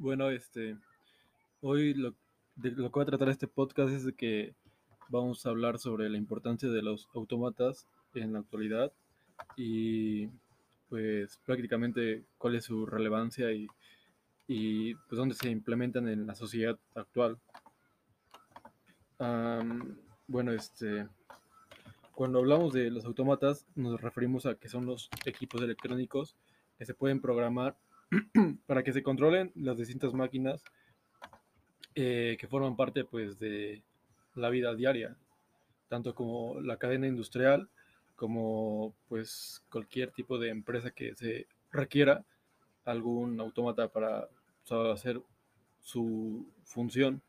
Bueno, este, hoy lo, de lo que voy a tratar este podcast es de que vamos a hablar sobre la importancia de los autómatas en la actualidad y pues prácticamente cuál es su relevancia y, y pues dónde se implementan en la sociedad actual. Am, bueno, este, cuando hablamos de los autómatas nos referimos a que son los equipos electrónicos que se pueden programar para que se controlen las distintas máquinas eh, que forman parte pues de la vida diaria, tanto como la cadena industrial como pues cualquier tipo de empresa que se requiera algún autómata para sea, hacer su función,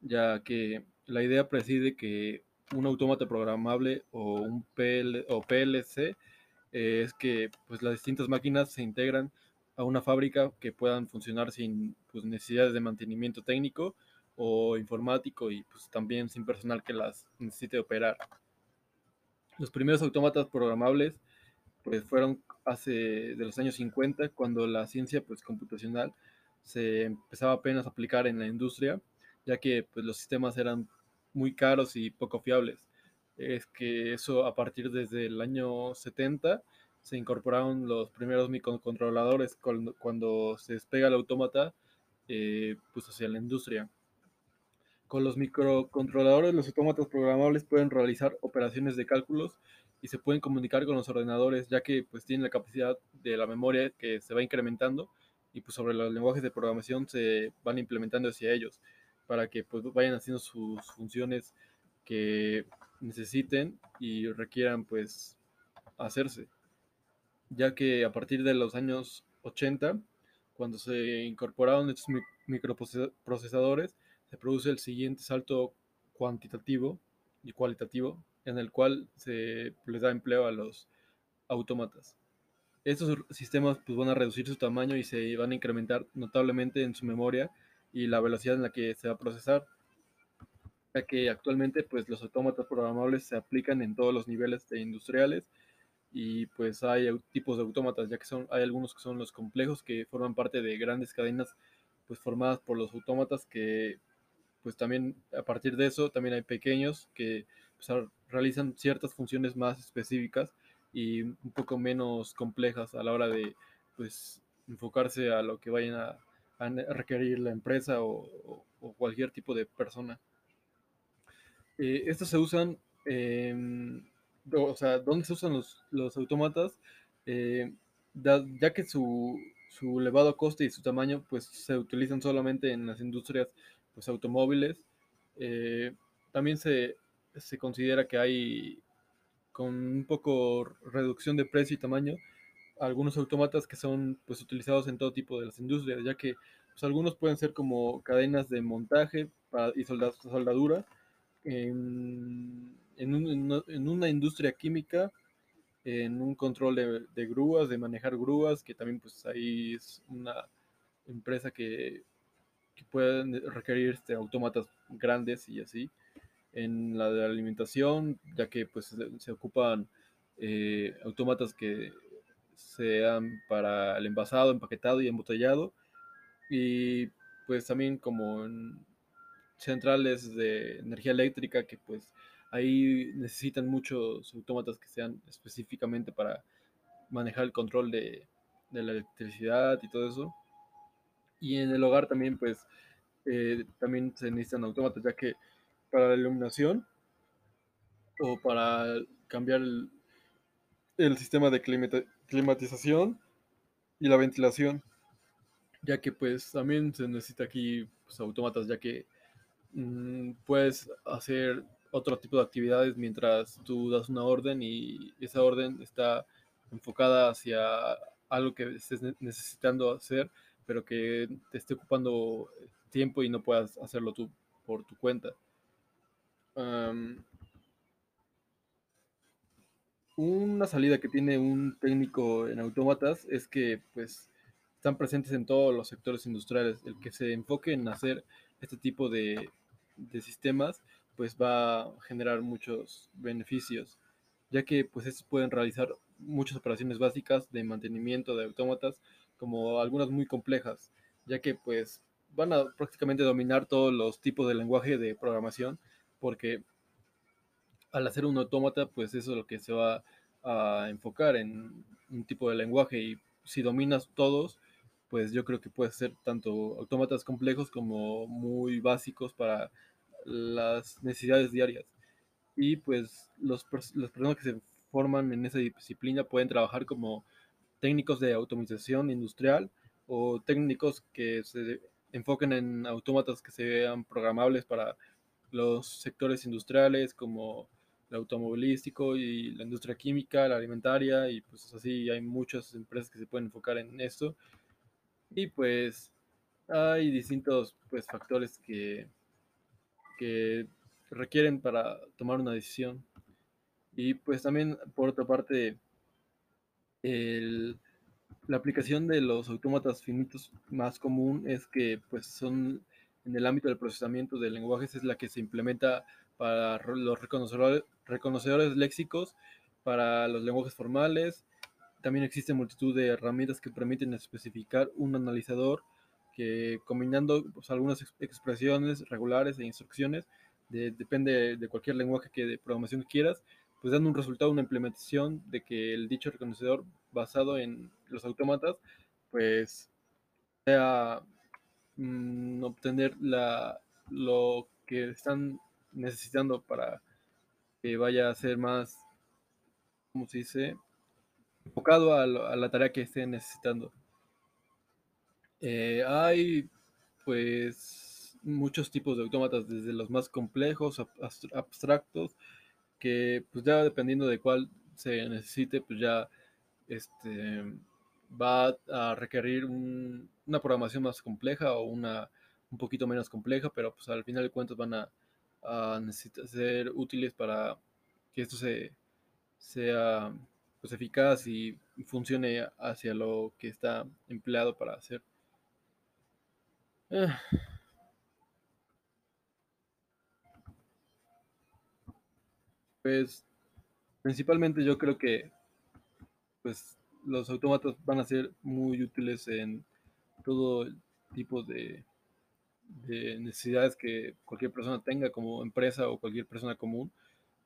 ya que la idea preside que un autómata programable o un PL, o PLC eh, es que pues las distintas máquinas se integran a una fábrica que puedan funcionar sin pues, necesidades de mantenimiento técnico o informático y pues también sin personal que las necesite operar. Los primeros autómatas programables pues fueron hace de los años 50 cuando la ciencia pues computacional se empezaba apenas a aplicar en la industria, ya que pues los sistemas eran muy caros y poco fiables. Es que eso a partir desde el año 70 se incorporaron los primeros microcontroladores cuando, cuando se despega el autómata eh, pues hacia la industria. Con los microcontroladores, los autómatas programables pueden realizar operaciones de cálculos y se pueden comunicar con los ordenadores, ya que pues tienen la capacidad de la memoria que se va incrementando y pues sobre los lenguajes de programación se van implementando hacia ellos para que pues vayan haciendo sus funciones que necesiten y requieran pues hacerse ya que a partir de los años 80, cuando se incorporaron estos microprocesadores, se produce el siguiente salto cuantitativo y cualitativo, en el cual se les da empleo a los autómatas. Estos sistemas pues, van a reducir su tamaño y se van a incrementar notablemente en su memoria y la velocidad en la que se va a procesar, ya que actualmente pues, los autómatas programables se aplican en todos los niveles de industriales y pues hay tipos de autómatas, ya que son, hay algunos que son los complejos que forman parte de grandes cadenas pues formadas por los autómatas que pues también a partir de eso también hay pequeños que pues, realizan ciertas funciones más específicas y un poco menos complejas a la hora de pues enfocarse a lo que vayan a, a requerir la empresa o, o, cualquier tipo de persona. Eh, estos se usan eh, o sea, dónde se usan los, los autómatas, eh, ya que su, su, elevado coste y su tamaño pues se utilizan solamente en las industrias pues automóviles. Eh, también se, se, considera que hay con un poco reducción de precio y tamaño algunos autómatas que son pues utilizados en todo tipo de las industrias, ya que pues, algunos pueden ser como cadenas de montaje para, y soldadura. En, en, un, en, una industria química, en un control de, grúas, de manejar grúas, que también pues ahí es una empresa que, que pueden requerir este, autómatas grandes y así. En la de alimentación, ya que pues se, se ocupan eh, autómatas que sean para el envasado, empaquetado y embotellado. Y pues también como en centrales de energía eléctrica que pues ahí necesitan muchos autómatas que sean específicamente para manejar el control de, la electricidad y todo eso. Y en el hogar también, pues, eh, también se necesitan autómatas, ya que para la iluminación o para cambiar el, el sistema de climatización y la ventilación, ya que pues también se necesita aquí pues, autómatas, ya que puedes hacer otro tipo de actividades mientras tú das una orden y esa orden está enfocada hacia algo que estés necesitando hacer, pero que te esté ocupando tiempo y no puedas hacerlo tú por tu cuenta. Una salida que tiene un técnico en autómatas es que pues están presentes en todos los sectores industriales. El que se enfoque en hacer este tipo de, de sistemas pues va a generar muchos beneficios, ya que pues estos pueden realizar muchas operaciones básicas de mantenimiento de autómatas, como algunas muy complejas, ya que pues van a prácticamente dominar todos los tipos de lenguaje de programación, porque al hacer un autómata, pues eso es lo que se va a enfocar en un tipo de lenguaje y si dominas todos, pues yo creo que puede ser tanto autómatas complejos como muy básicos para las necesidades diarias. Y pues los, las personas que se forman en esa disciplina pueden trabajar como técnicos de automatización industrial o técnicos que se enfoquen en autómatas que sean programables para los sectores industriales como el automovilístico y la industria química, la alimentaria y pues así hay muchas empresas que se pueden enfocar en esto y pues hay distintos pues factores que, que requieren para tomar una decisión y pues también por otra parte el, la aplicación de los autómatas finitos más común es que pues son en el ámbito del procesamiento de lenguajes es la que se implementa para los reconocedores, reconocedores léxicos, para los lenguajes formales. También existe multitud de herramientas que permiten especificar un analizador que combinando pues, algunas expresiones regulares e instrucciones, de, depende de cualquier lenguaje que de programación que quieras, pues dando un resultado, una implementación de que el dicho reconocedor basado en los autómatas, pues sea mmm, obtener la, lo que están necesitando para que vaya a ser más, ¿cómo se dice? Enfocado a, la tarea que estén necesitando. Eh, hay, pues, muchos tipos de autómatas, desde los más complejos, abstractos, que pues ya dependiendo de cuál se necesite, pues ya este, va a requerir un, una programación más compleja o una un poquito menos compleja, pero pues al final de cuentas van a, a necesitar ser útiles para que esto se, sea pues, eficaz y funcione hacia lo que está empleado para hacer. Ah. Pues principalmente yo creo que pues los autómatas van a ser muy útiles en todo tipo de, de, necesidades que cualquier persona tenga como empresa o cualquier persona común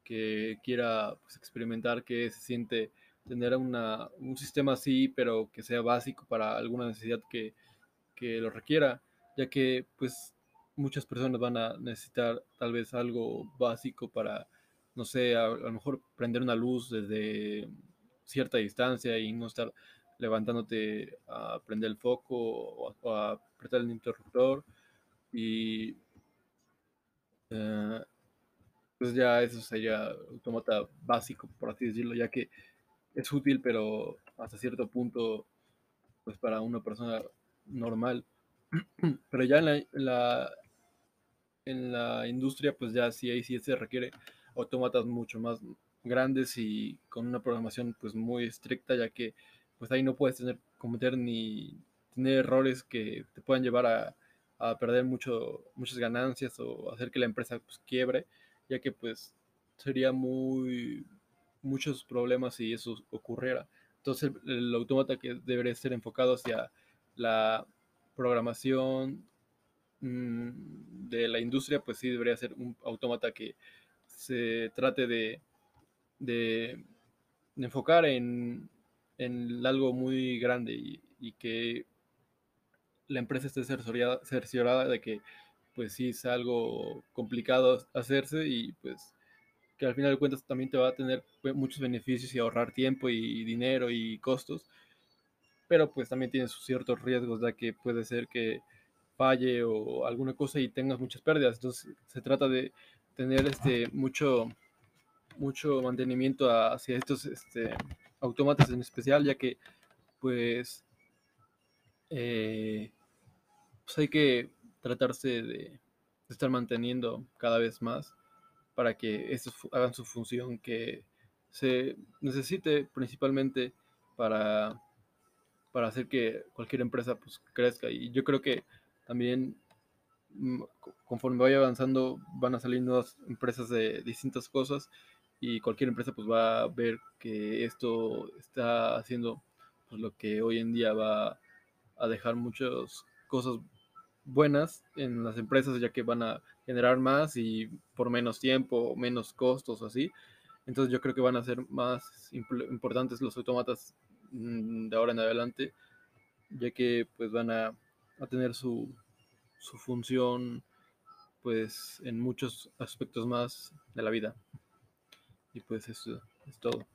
que quiera pues, experimentar qué se siente tener una, un sistema así, pero que sea básico para alguna necesidad que, lo requiera, ya que pues muchas personas van a necesitar tal vez algo básico para, no sé, a, lo mejor prender una luz desde cierta distancia y no estar levantándote a prender el foco o a, apretar el interruptor y uh, pues ya eso sería automata básico por así decirlo ya que es útil pero hasta cierto punto pues para una persona normal. Pero ya en la, en la, industria pues ya sí ahí sí se requiere autómatas mucho más grandes y con una programación pues muy estricta, ya que pues ahí no puedes tener, cometer ni tener errores que te puedan llevar a, a perder mucho, muchas ganancias o hacer que la empresa pues, quiebre, ya que pues sería muy muchos problemas si eso ocurriera. Entonces el, el autómata que debería ser enfocado hacia la programación mmm, de la industria, pues sí debería ser un autómata que se trate de de, de enfocar en, en, algo muy grande y, y, que la empresa esté cerciorada, cerciorada de que pues sí es algo complicado hacerse y pues que al final de cuentas también te va a tener muchos beneficios y ahorrar tiempo y dinero y costos, pero pues también tiene sus ciertos riesgos, ya que puede ser que falle o alguna cosa y tengas muchas pérdidas. Entonces se trata de tener este mucho mucho mantenimiento hacia estos este, autómatas en especial, ya que pues, eh, pues hay que tratarse de, estar manteniendo cada vez más para que estos hagan su función que se necesite principalmente para, para hacer que cualquier empresa pues, crezca. Y yo creo que también mm, conforme vaya avanzando van a salir nuevas empresas de distintas cosas y cualquier empresa pues va a ver que esto está haciendo pues, lo que hoy en día va a dejar muchos cosas buenas en las empresas ya que van a generar más y por menos tiempo, menos costos, así. Entonces yo creo que van a ser más importantes los autómatas mm, de ahora en adelante, ya que pues van a, a tener su, su función pues en muchos aspectos más de la vida. Y pues eso es todo.